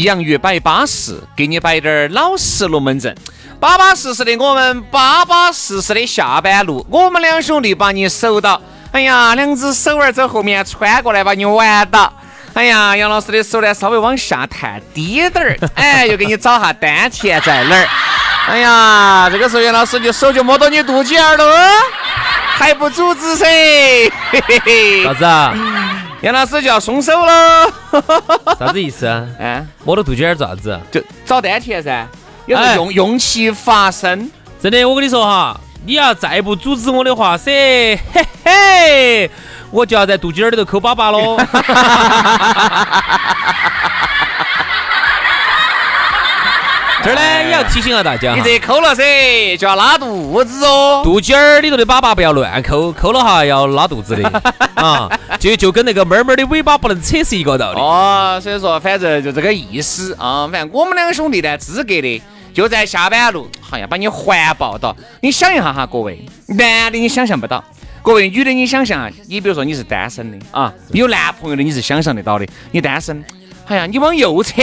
洋芋摆巴适，给你摆点儿老实龙门阵，巴巴适适的我们巴巴适适的下班路，我们两兄弟把你守到，哎呀，两只手儿在后面穿过来把你玩到，哎呀，杨老师的手呢稍微往下探低点儿，哎，又给你找下丹田在哪儿，哎呀，这个时候杨老师就手就摸到你肚脐眼了，还不阻止噻，嘿嘿嘿，啥子啊？杨老师就要松手了，啥子意思啊？哎，摸到肚脐眼做啥子？就找丹田噻，有时候用用气发声。真的，我跟你说哈，你要再不阻止我的话，噻，嘿嘿，我就要在肚脐眼里头抠粑粑喽。这儿呢也要提醒下大家，你这抠了噻，就要拉肚子哦。肚脐眼里头的粑粑不要乱抠，抠了哈要拉肚子的啊，就就跟那个猫猫的尾巴不能扯是一个道理。哦，所以说反正就这个意思啊。反正我们两个兄弟呢，资格的就在下班路，好像把你环抱到。你想一下哈，各位男的你想象不到，各位女的你想象啊，你比如说你是单身的啊，有男朋友的你是想象得到的。你单身，哎呀，你往右扯，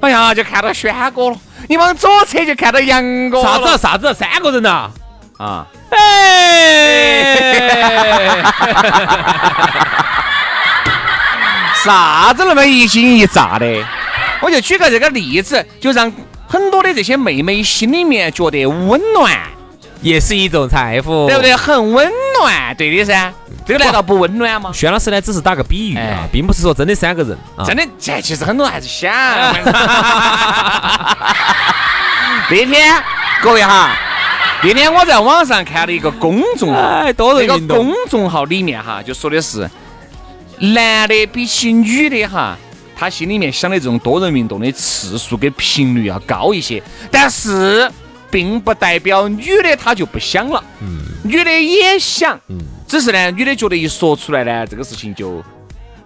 哎呀就看到轩哥了；你往左扯就看到杨哥了。啥子啊啥子啊？三个人呐？啊？哎，啥子那么一惊一乍的？我就举个这个例子，就让很多的这些妹妹心里面觉得温暖，也是一种财富，对不？对？很温暖，对的噻。这个难道不温暖吗？轩老师呢，只是打个比喻啊哎，并不是说真的三个人啊。真的，这其实很多人还是想。那天各位哈，那天我在网上看了一个公众号，哎，多那个人运动。公众号里面哈，就说的是男的比起女的哈，他心里面想的这种多人运动的次数跟频率要高一些，但是并不代表女的她就不想了，嗯。女的也想，只是呢，女的觉得一说出来呢，这个事情就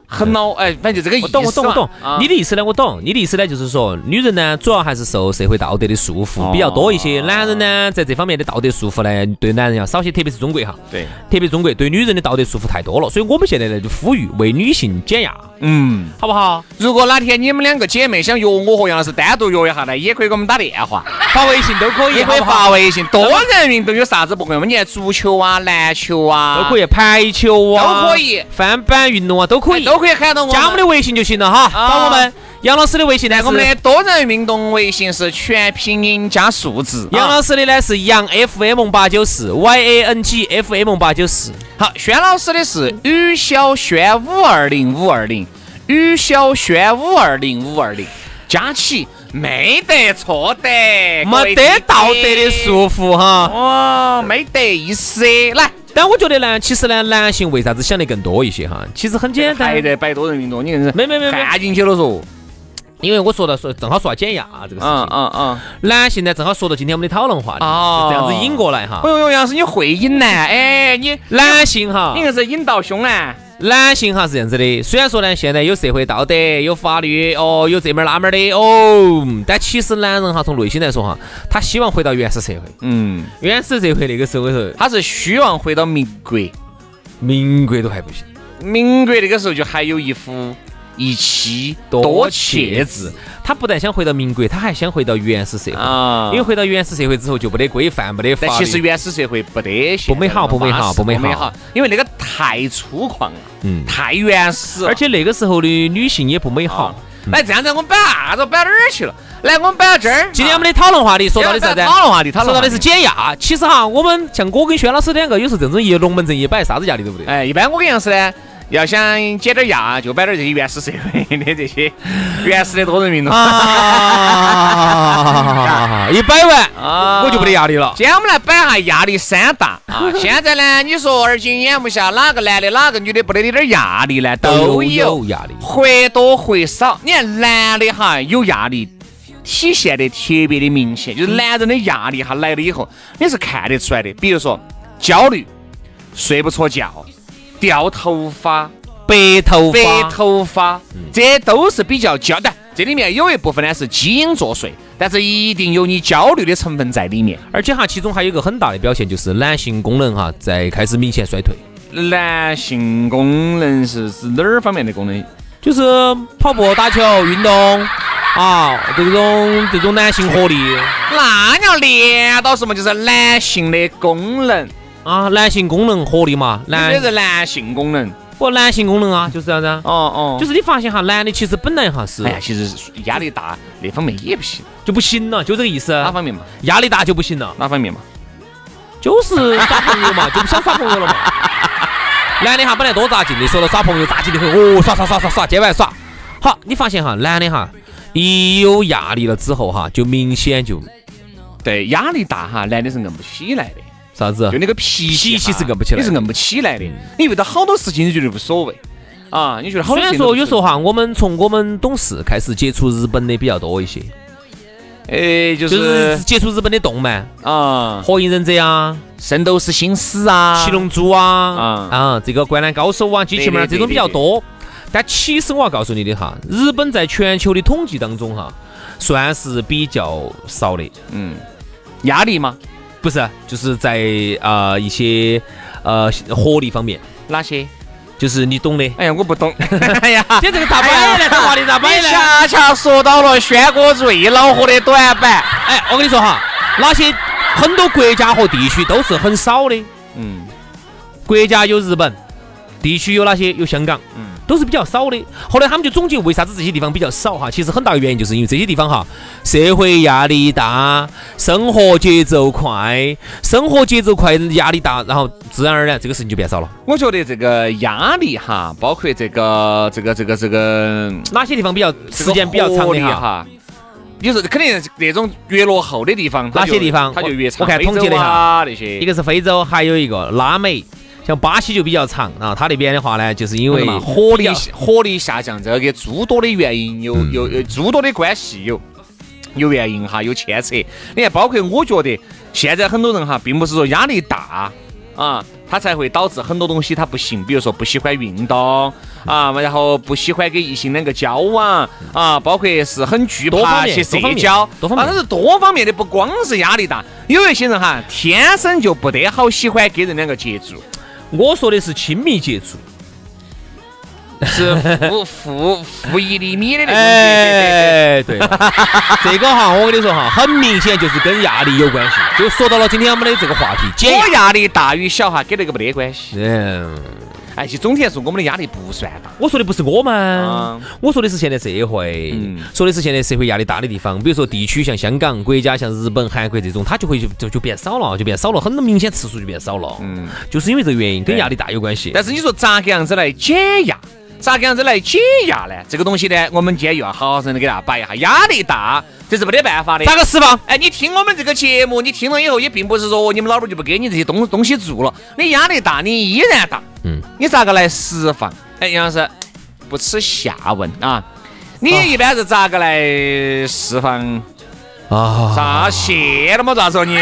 很恼，哎，反正就这个意思我懂，我懂，我懂啊。你的意思呢？我懂。你的意思呢，就是说，女人呢，主要还是受社会道德的束缚比较多一些。男人呢，在这方面的道德束缚呢，对男人要少些，特别是中国哈。对，特别中国对女人的道德束缚太多了，所以我们现在呢就呼吁为女性减压，嗯。好不好？如果哪天你们两个姐妹想约我和杨老师单独约一下呢，也可以给我们打电话，发微信都可以，也可以发微信。多人运动有啥子不可以吗？你看足球啊、篮球啊，都可以，排球啊都可以翻板运动啊都可以，都可以喊到我加我们的微信就行了哈。啊找我们杨老师的微信呢，我们的多人运动微信是全拼音加数字。杨啊老师的呢是杨 FM 八九四 Y A N G F M 八九四。好，轩老师的是于小轩五二零五二零，于小轩五二零五二零，加起没得错的，没得道德的束缚哈。哦，没得意思。来，但我觉得呢，其实呢，男性为啥子想得更多一些哈？其实很简单还，在摆多人运动，你硬是没没没没看进去了说。因为我说到说正好说到减压啊这个事嗯情，嗯嗯。男性呢正好说到今天我们的讨论话题，哦就这样子引过来哈哎。呦呦，杨老师你会引呢？哎，你男性哈你，硬是引到凶呢。男性哈是这样子的，虽然说呢现在有社会道德、有法律哦，有这门儿那门儿的哦，但其实男人哈从内心来说哈，他希望回到原始社会。嗯，原始社会那个时候头，他是希望回到民国，民国都还不行。民国那个时候就还有一夫一妻多妾制他不但想回到民国，他还想回到原始社会。啊因为回到原始社会之后就不得规范，不得法律。但其实原始社会不得不美好不美好不美好，因为那个太粗犷了，嗯太原始，而且那个时候的女性也不美好啊。来这样子，我们摆啥子？摆哪儿去了？来，我们摆到这儿。今天我们的讨论话题说到的是啥子？讨论话题，说到的是减压。其实哈，我们像我跟轩老师两个，有时候这种一龙门阵一摆，啥子压力都不得。哎，一般我跟杨师呢，要想减点压，就摆点这些原始社会的这些 原始的多人运动。啊，一摆完啊我就没得压力了。今天我们来摆下压力山大啊！现在呢，你说耳今眼目下，哪个男的哪个女的不得有点压力呢？都有压力。或多或少。你看男的哈有压力，体现得特别的明显，就是男人的压力哈来了以后，你是看得出来的。比如说焦虑、睡不着觉、掉头发、白头发白，头发，这都是比较焦的。这里面有一部分呢是基因作祟，但是一定有你焦虑的成分在里面。而且哈，其中还有一个很大的表现，就是男性功能哈在开始明显衰退，男性功能是指哪儿方面的功能？就是跑步、打球、运动啊，这种这种男性活力那你要练到什么？就是男性的功能，啊，男性功能活力嘛，这男是男性功能。不男性功能啊，就是这样子啊。哦哦，就是你发现哈，男的其实本来哈是哎呀，其实压力大那方面也不行，就不行了，就这个意思。哪方面嘛？压力大就不行了，哪方面嘛？就是耍朋友嘛，就不想耍朋友了嘛。男的哈本来多扎劲的，说到耍朋友扎劲的很，哦，耍耍耍耍耍，今晚耍。好，你发现哈，男的哈一有压力了之后哈，就明显就对，压力大哈，男的是硬不起来的，啥子？就？那个脾气脾气是硬不起来你是硬不起来的。你遇到好多事情，你觉得无所谓。啊？你觉得好虽然说有时候哈，我们从我们懂事开始接触日本的比较多一些，谓，哎，就就是是接触日本的动漫，啊，《火影忍者》啊，圣斗士星矢啊，《七龙珠》啊，啊。啊，这个《灌篮高手》啊，《机器人》啊，对对这种比较多。但其实我要告诉你的哈，日本在全球的统计当中哈，算是比较少的，嗯，压力嘛，不是，就是在呃一些呃活力方面，哪些？就是你懂的。哎呀，我不懂。哎呀，你这个咋摆呢？这话题咋摆你呢？恰恰说到了轩哥最恼火的短板。哎，我跟你说哈，哪些很多国家和地区都是很少的。嗯国家有日本，地区有哪些？有香港，嗯，都是比较少的。后来他们就总结为啥子这些地方比较少哈？其实很大的原因就是因为这些地方哈，社会压力大，生活节奏快，生活节奏快，压力大，然后自然而然这个事情就变少了。我觉得这个压力哈，包括这个这个这个这个哪些地方比较时间比较长的哈？哈。你说肯定那种越落后的地方，哪些地方它就越长。我看统计了一下那些，一个是非洲，还有一个拉美，像巴西就比较长啊。它那边的话呢，就是因为嘛火力火力下降，这个跟诸多的原因有嗯有有诸多的关系有有原因哈，有牵扯。你看，包括我觉得现在很多人哈，并不是说压力大啊，他才会导致很多东西他不行，比如说不喜欢运动啊，然后不喜欢跟异性两个交往啊，包括是很惧怕去社交，多方面啊，它是多方面的，不光是压力大，有一些人哈，天生就不得好喜欢跟人两个接触。我说的是亲密接触。是负负负一厘米的那种。哎，对，这个哈，我跟你说哈，很明显就是跟压力有关系。就说到了今天我们的这个话题，减我压。压力大与小哈，跟那个没得关系。嗯，哎，其实总体来说，我们的压力不算大。我说的不是我们啊，我说的是现在社会嗯，说的是现在社会压力大的地方，比如说地区像香港，国家像日本、韩国这种，它就会就就就变少了，就变少了，很明显次数就变少了。嗯，就是因为这个原因，跟压力大有关系。但是你说咋个样子来减压？咋个样子来解压呢？这个东西呢，我们今天又要好好生的给大家摆一下。压力大，这是没得办法的。咋个释放？哎，你听我们这个节目，你听了以后，也并不是说你们老板就不给你这些东东西做了，你压力大，你依然大。嗯，你咋个来释放？哎，杨老师，不耻下问啊，你一般是咋个来释放？啊啥谢了嘛？咋说你？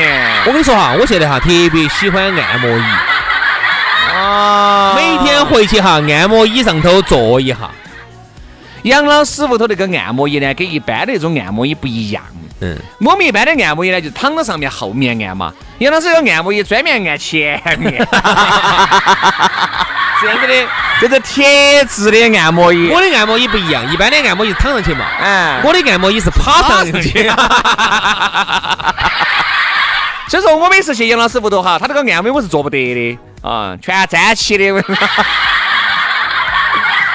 我跟你说哈，我现在哈特别喜欢按摩椅，啊每天回去哈按摩椅上头坐一下。杨老师屋头那个按摩椅呢，跟一般的那种按摩椅不一样。嗯，我们一般的按摩椅呢，就躺到上面后面按嘛。杨老师有按摩椅专门按前面，这样子的，这是铁质的按摩椅。我的按摩椅不一样，一般的按摩椅躺上去嘛，哎，我的按摩椅是趴上去。所以说我每次去杨老师屋头哈，他这个暗尾我是做不得的啊，全粘起的。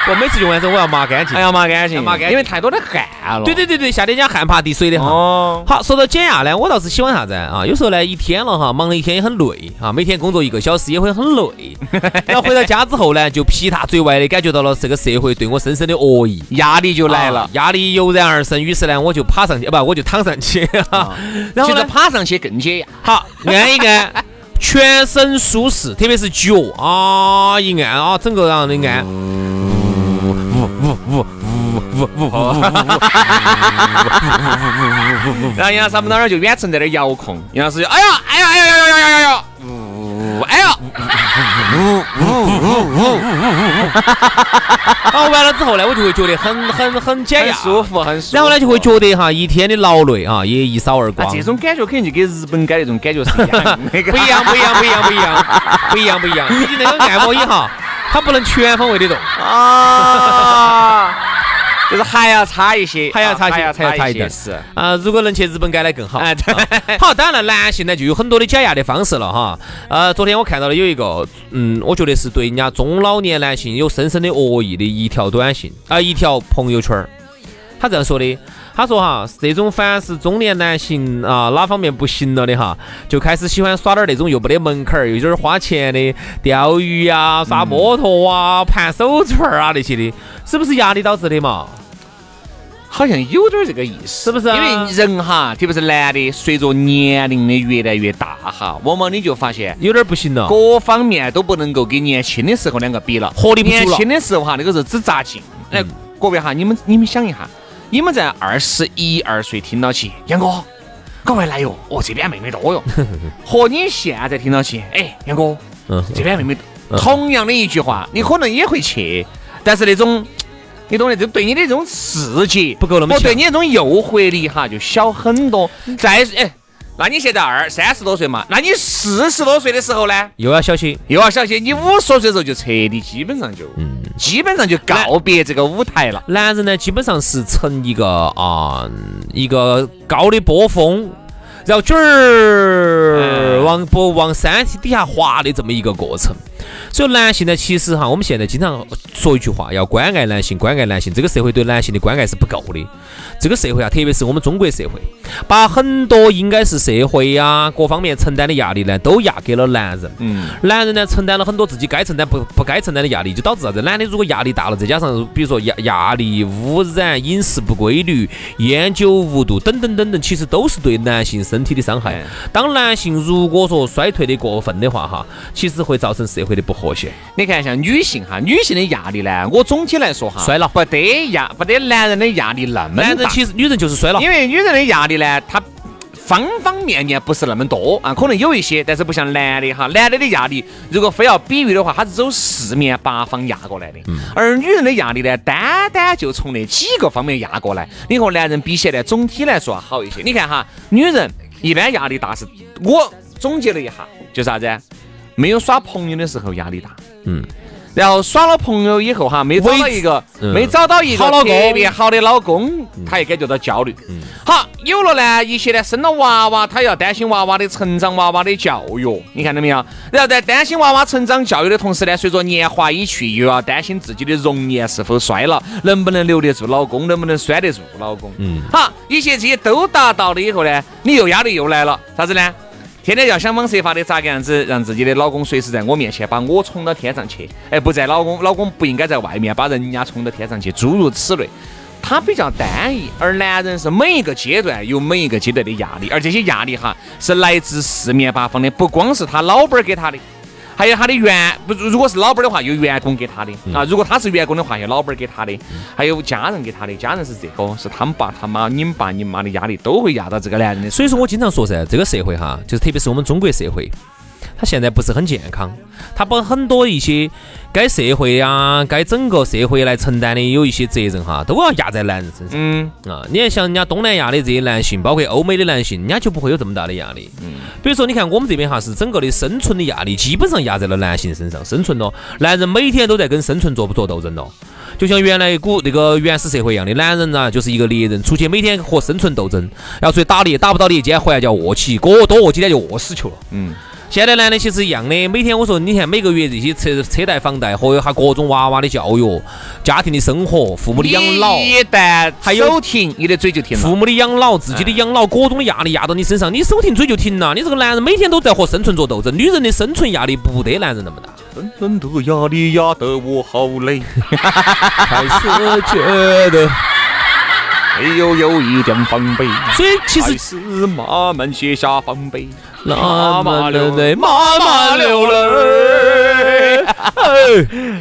我每次用完之后我要抹干净，哎呀，抹干净，抹干净因为太多的汗了。对对对对，夏天讲汗怕滴水的哈。哦，好，说到减压呢，我倒是喜欢啥子啊？有时候呢，一天了哈，忙了一天也很累啊，每天工作一个小时也会很累。然后回到家之后呢，就劈塔嘴外的感觉到了这个社会对我深深的恶意，压力就来了啊。压力油然而生。于是呢，我就爬上去，不，我就躺上去。然后呢，爬上去更解压。好按一按，全身舒适，特别是脚啊，一按啊，整个然后的按。然后杨老师他们那儿就远程在那儿遥控，杨老师就哎呀哎呀哎呀哎呀哎呀哎呀，呜哎呀，然后完了之后呢，我就会觉得很很很减压，舒服很舒服。然后呢，就会觉得哈，一天的劳累啊，也一扫而光。这种感觉肯定就跟日本改那种感觉是一样的，不一样，不一样，不一样，不一样，不一样，不一样。毕竟那个按摩椅哈，它不能全方位的动，啊，就是还要差一些，还要差一些还要差一些是。啊，如果能去日本改的更好。好，当然了，男性呢就有很多的减压的方式了哈。呃，昨天我看到了有一个，嗯，我觉得是对人家中老年男性有深深的恶意的一条短信啊、一条朋友圈儿。他这样说的，他说哈，这种凡是中年男性啊哪方面不行了的哈，就开始喜欢耍点儿那种又没得门槛儿，又有点儿花钱的钓鱼啊、耍摩托啊、盘手串儿啊那些的，是不是压力导致的嘛？好像有点这个意思，是不是啊因为人哈，特别是男的，随着年龄的越来越大哈，往往你就发现。有点儿不行了。各方面都不能够跟年轻的时候两个比了，活力不足了年轻的时候哈，那个时候只扎劲。哎，各位哈，你们你们想一下，你们在二十一二岁听到起，杨哥，赶快来哟！哦，这边妹妹多哟。和你现在听到起，哎，杨哥，嗯，这边妹妹同样的一句话，你可能也会去，但是那种。你懂的，就对你的这种刺激不够那么强我对你那种诱惑力哈就小很多。再哎，那你现在二三十多岁嘛，那你四十多岁的时候呢？又要小心。又要小心，你五十多岁的时候就彻底基本上就，嗯基本上就告别这个舞台了。男人呢，基本上是呈一个啊、一个高的波峰，然后卷儿往不往山体底下滑的这么一个过程。所以男性呢，其实哈，我们现在经常说一句话，要关爱男性，关爱男性。这个社会对男性的关爱是不够的。这个社会啊，特别是我们中国社会，把很多应该是社会呀、各方面承担的压力呢，都压给了男人。嗯，男人呢承担了很多自己该承担不不该承担的压力，就导致啥子？男的如果压力大了，再加上比如说压压力、污染、饮食不规律、烟酒无度等等等等，其实都是对男性身体的伤害哎。当男性如果说衰退的过分的话，哈，其实会造成社会的不和谐。你看像女性哈，女性的压力呢，我总体来说哈，衰老不得压不得男人的压力那么大，男人其实女人就是衰老，因为女人的压力呢，她。方方面面不是那么多啊，可能有一些，但是不像男的哈，男的的压力如果非要比喻的话，它是走四面八方压过来的，而女人的压力呢，单单就从那几个方面压过来，你和男人比起来，总体来说要好一些。你看哈，女人一般压力大是，我总结了一下，就啥子？没有耍朋友的时候压力大，嗯，然后耍了朋友以后哈，没找到一个，嗯没找到一个特别好的老公，他也感觉到焦虑。嗯好，有了呢，一些呢生了娃娃，他要担心娃娃的成长、娃娃的教育，你看到没有？然后在担心娃娃成长教育的同时呢，随着年华已去，又要担心自己的容颜是否衰老，能不能留得住老公，能不能拴得住老公。嗯，好，一些这些都达到了以后呢，你又压力又来了，啥子呢？天天要想方设法的咋个样子让自己的老公随时在我面前把我宠到天上去，哎，不在老公，老公不应该在外面把人家宠到天上去，诸如此类。他比较单一，而男人是每一个阶段有每一个阶段的压力，而这些压力哈是来自四面八方的，不光是他老板给他的，还有他的员不，如果是老板的话，有员工给他的啊；如果他是员工的话，有老板给他的，还有家人给他的。家人是这个，是他们爸他妈、你们爸你妈的压力都会压到这个男人的。所以说我经常说噻，这个社会哈，就是特别是我们中国社会，它现在不是很健康，他把很多一些该社会呀、该整个社会来承担的有一些责任哈，都要压在男人身上。嗯，啊，你看像人家东南亚的这些男性，包括欧美的男性，人家就不会有这么大的压力。嗯，比如说你看我们这边哈，是整个的生存的压力基本上压在了男性身上，生存咯，男人每天都在跟生存做不做斗争咯。就像原来古那个原始社会一样的，男人啊就是一个猎人，出去每天和生存斗争，要出去打猎，打不到猎，今天回来就要饿起，过多饿几天就饿死球了。嗯，现在男的其实一样的，每天我说，你看每个月这些车车贷、房贷和还各种娃娃的教育、家庭的生活、父母的养老，一旦还有手停，你的嘴就停了。父母的养老、自己的养老，各种的压力压到你身上，你手停嘴就停了。你这个男人每天都在和生存做斗争，女人的生存压力不得男人那么大。真正的压力压得我好累，开始觉得，没有有一点防备，所以其实还是慢慢卸下防备，妈妈流泪，妈妈流泪。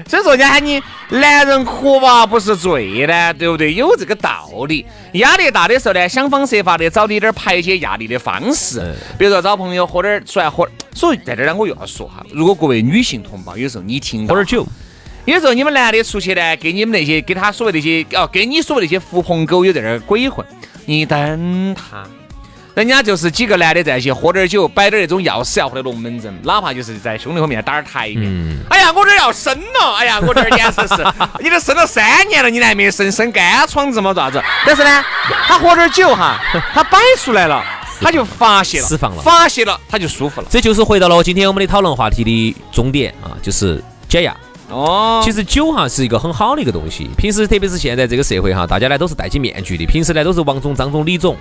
所以说，人家喊你男人哭吧不是罪呢，对不对？有这个道理。压力大的时候呢，想方设法的找你点儿排解压力的方式，比如说找朋友喝点儿出来喝。所以在这儿呢，我又要说哈，如果各位女性同胞有时候你听喝点酒，有时候你们男的出去呢，给你们那些给他所谓那些哦，跟你所谓那些狐朋狗友在那儿鬼混，你等他。人家就是几个男的在一起喝点酒，摆点那种要死要活的龙门阵，哪怕就是在兄弟伙面前打点台面。哎呀，我这儿要生了！哎呀，我这儿简直是，你都生了三年了，你还没生，生干疮子嘛，咋子？但是呢，他喝点酒哈，他摆出来了，他就发泄了，释放了发泄了，他就舒服了。这就是回到了今天我们的讨论话题的终点啊，就是解压。哦，其实酒哈是一个很好的一个东西，平时特别是现在这个社会哈，大家呢都是戴起面具的，平时呢都是王总、张总、李总，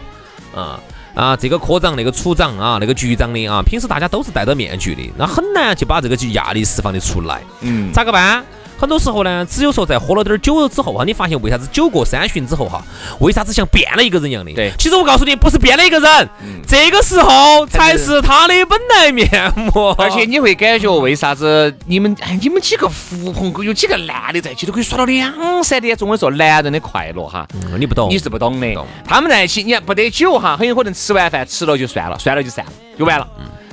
啊啊，这个科长、那个处长啊、那个局长的啊，平时大家都是戴着面具的，那很难去把这个压力释放的出来。嗯，咋个办？很多时候呢，只有说在喝了点酒之后哈，你发现为啥子酒过三巡之后哈，为啥子像变了一个人一样的？对其实我告诉你，不是变了一个人，这个时候才是他的本来面目。而且你会感觉为啥子你们哎你们几个狐朋狗友几个男的在一起都可以耍到两三点钟？我说男人的快乐哈，嗯你不懂，你是不懂的懂。他们在一起，你看不得酒哈，很有可能吃完饭吃了就算了，算了就散了，就完了。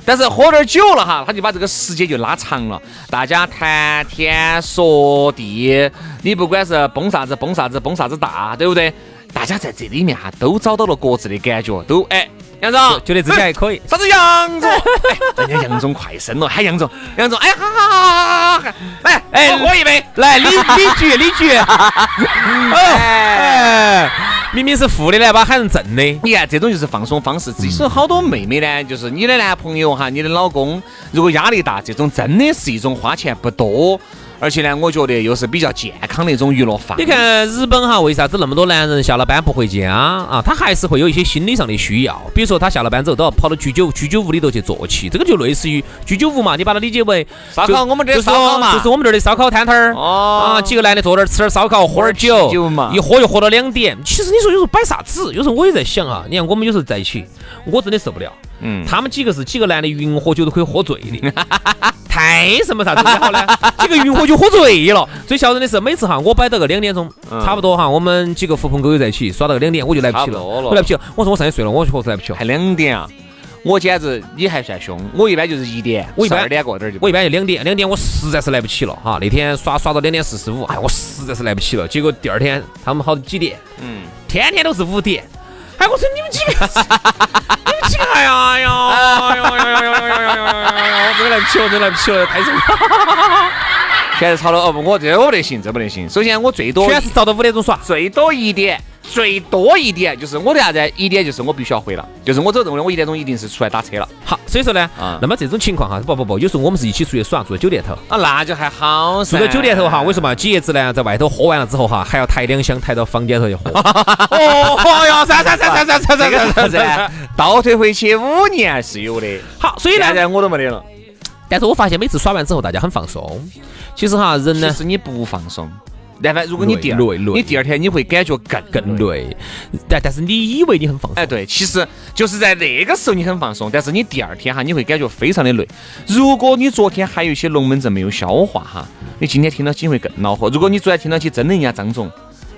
但是喝点酒了哈，他就把这个时间就拉长了，大家谈天说地，你不管是崩啥子崩啥子崩啥子大，对不对？大家在这里面哈都找到了各自的感觉，都哎，杨总觉得自己还可以。啥子杨总？哎，人家杨总快生了，喊杨总，杨总，哎，好好好好好，来，哎，我喝一杯，来，李李局，李局，哎，明明是负的呢，把喊成正的。你看，这种就是放松方式。其实好多妹妹呢，就是你的男朋友哈，你的老公，如果压力大，这种真的是一种花钱不多，而且呢，我觉得又是比较健康的一种娱乐方式。你看日本哈，为啥子那么多男人下了班不回家啊？他还是会有一些心理上的需要，比如说他下了班之后都要跑到居酒居酒屋里头去坐起，这个就类似于居酒屋嘛，你把它理解为烧烤就我们这就是烧烤嘛就是我们这儿的烧烤摊摊儿哦啊，几个男的坐那儿吃点烧烤，喝点酒，喝点酒嘛一喝就喝到两点。其实你说有时候摆啥子？有时候我也在想啊，你看我们有时候在一起，我真的受不了。嗯，他们几个是几个男的云喝酒都可以喝醉的，太什么啥子然后呢？几个云喝酒喝醉了。最吓人的是，每次哈我摆到个两点钟，差不多哈，我们几个狐朋狗友在一起耍到个两点，我就来不起了我来不起了。我说我上去睡了，我确实来不起了还。两点啊！我简直你还算凶，我一般就是一点，我一般二点过点就。我一般就两点，两点我实在是来不起了哈。那天耍耍到两点四十五，哎，我实在是来不起了。结果第二天他们好几点，嗯，天天都是五点。哎，我说你们几个，哎呀，哎呀，哎呀，哎呀，哎呀，哎呀，哎呀，哎呀，哎呀，我真来不起了，真来不起了，太重。了。全是吵了哦不，我这我不得行，这不得行。首先我最多全是早到五点钟耍。最多一点，最多一点就是我的啥子？一点就是我必须要回了，就是我都认为，我一点钟一定是出来打车了。好，所以说呢，啊那么这种情况哈，不不不，有时候我们是一起出去耍，住在酒店头，啊，那就还好。住在酒店头哈，为什么几爷子呢，在外头喝完了之后哈，还要抬两箱抬到房间头去喝？哦，哎呀，算算算算算算这个算啥子呢？倒退回去五年是有的，好，所以呢现，在我都没得了。但是我发现每次耍完之后，大家很放松。其实哈，人呢其实你不放松，但凡如果你第二你第二天你会感觉更更。累，但但是你以为你很放松，哎，对，其实就是在那个时候你很放松，但是你第二天哈，你会感觉非常的累。如果你昨天还有一些龙门阵没有消化哈，你今天听到起会更恼火。如果你昨天听到起真的人家张总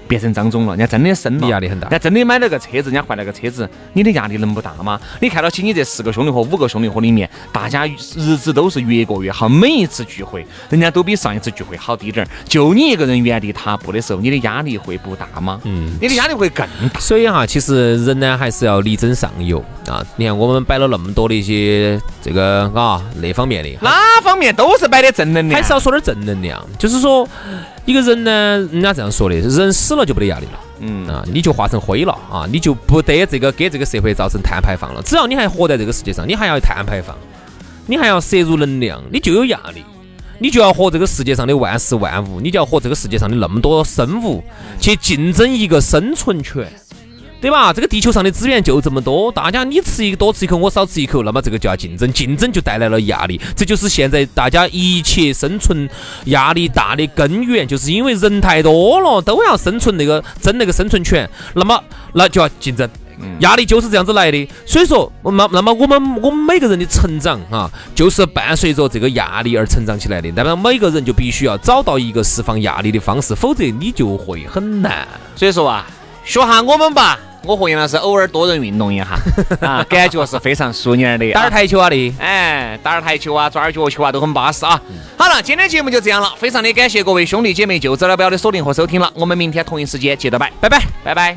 变成张总了，人家真的升了，你压力很大人家真的买了个车子，人家换了个车子，你的压力能不大吗？你看到起你这四个兄弟伙、五个兄弟伙里面，大家日子都是越过越好，每一次聚会人家都比上一次聚会好滴点儿，就你一个人原地踏步的时候，你的压力会不大吗？嗯，你的压力会更大。所以哈，其实人呢还是要力争上游啊。你看我们摆了那么多的一些这个啊那方面的，哪方面都是摆的正能量，还是要说点正能量，就是说，一个人呢，人家这样说的，人死了就不得压力了。嗯啊，你就化成灰了啊，你就不得这个给这个社会造成碳排放了。只要你还活在这个世界上，你还要碳排放，你还要摄入能量，你就有压力。你就要和这个世界上的万事万物，你就要和这个世界上的那么多生物去竞争一个生存权。对吧？这个地球上的资源就这么多，大家你吃一个多吃一口，我少吃一口，那么这个就要竞争，竞争就带来了压力。这就是现在大家一切生存压力大的根源，就是因为人太多了，都要生存那个争那个生存权，那么那就要竞争，压力就是这样子来的。所以说，那那么我们我们每个人的成长啊，就是伴随着这个压力而成长起来的。那么每个人就必须要找到一个释放压力的方式，否则你就会很难。所以说啊，学下我们吧。我和杨老师偶尔多人运动一下 啊，感觉是非常舒服的。打点台球啊的，哎，打点台球啊，抓点脚球啊，都很巴适啊。好了，今天节目就这样了，非常的感谢各位兄弟姐妹、就资料表的锁定和收听了。我们明天同一时间接着拜，拜拜，拜拜。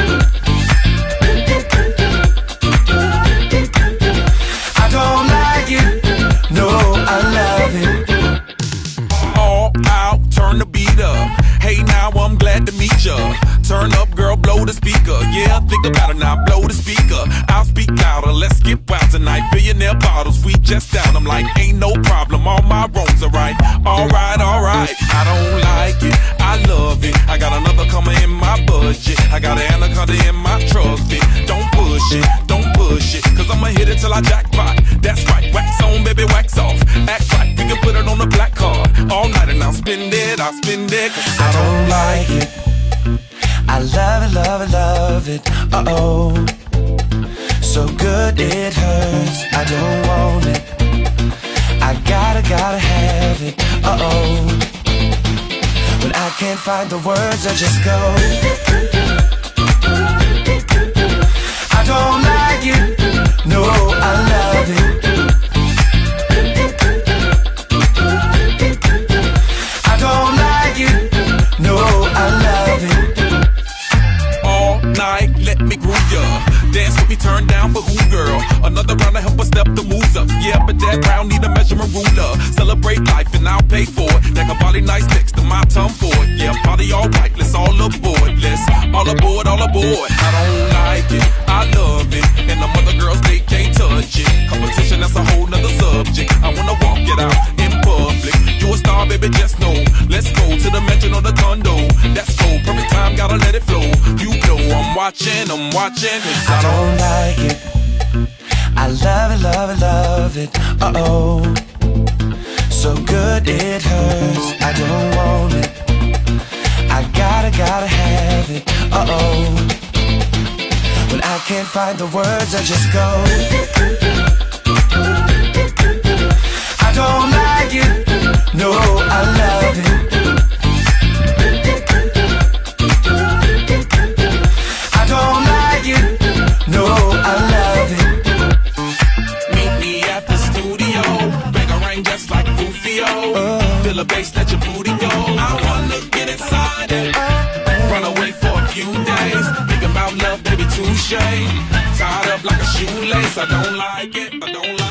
Hey, now I'm glad to meet ya. Turn up, girl, blow the speaker. Yeah, think about it now, blow the speaker. I'll speak louder, let's get wild tonight. Billionaire bottles, we just down. I'm like, ain't no problem, all my wrongs are right. Alright, alright, I don't like it, I love it. I got another coming in my budget. I got an anaconda in my trusty. Don't push it, don't cause I'ma hit it till I jackpot. That's right, wax on, baby, wax off. Act right, we can put it on the black card. All night and I'll spend it, I'll spend it, cause I don't like it. I love it, love it, love it. Uh oh. So good it hurts. I don't want it. I gotta, gotta have it. Uh oh. When I can't find the words, I just go. I don't turn down for who, girl? Another round to help us step the moves up. Yeah, but that round need a measurement ruler. Celebrate life and I'll pay for it. A body nice next to my tongue for it. Yeah, party all right, let's all aboard. Let's all aboard, all aboard. I don't like it, I love it. And the mother girls, they can't touch it. Competition, that's a whole nother subject. I wanna walk it out in public. You a star, baby, just know. Let's go to the mansion or the condo. That's go, perfect time, gotta let it flow. You I'm watching, I'm watching, cause I don't like it. I love it, love it, love it. Uh oh. So good it hurts. I don't want it. I gotta, gotta have it. Uh oh. When I can't find the words, I just go. I don't like it. No, I love it. Few days. Think about love, baby, touche. Tied up like a shoelace. I don't like it. I don't like it.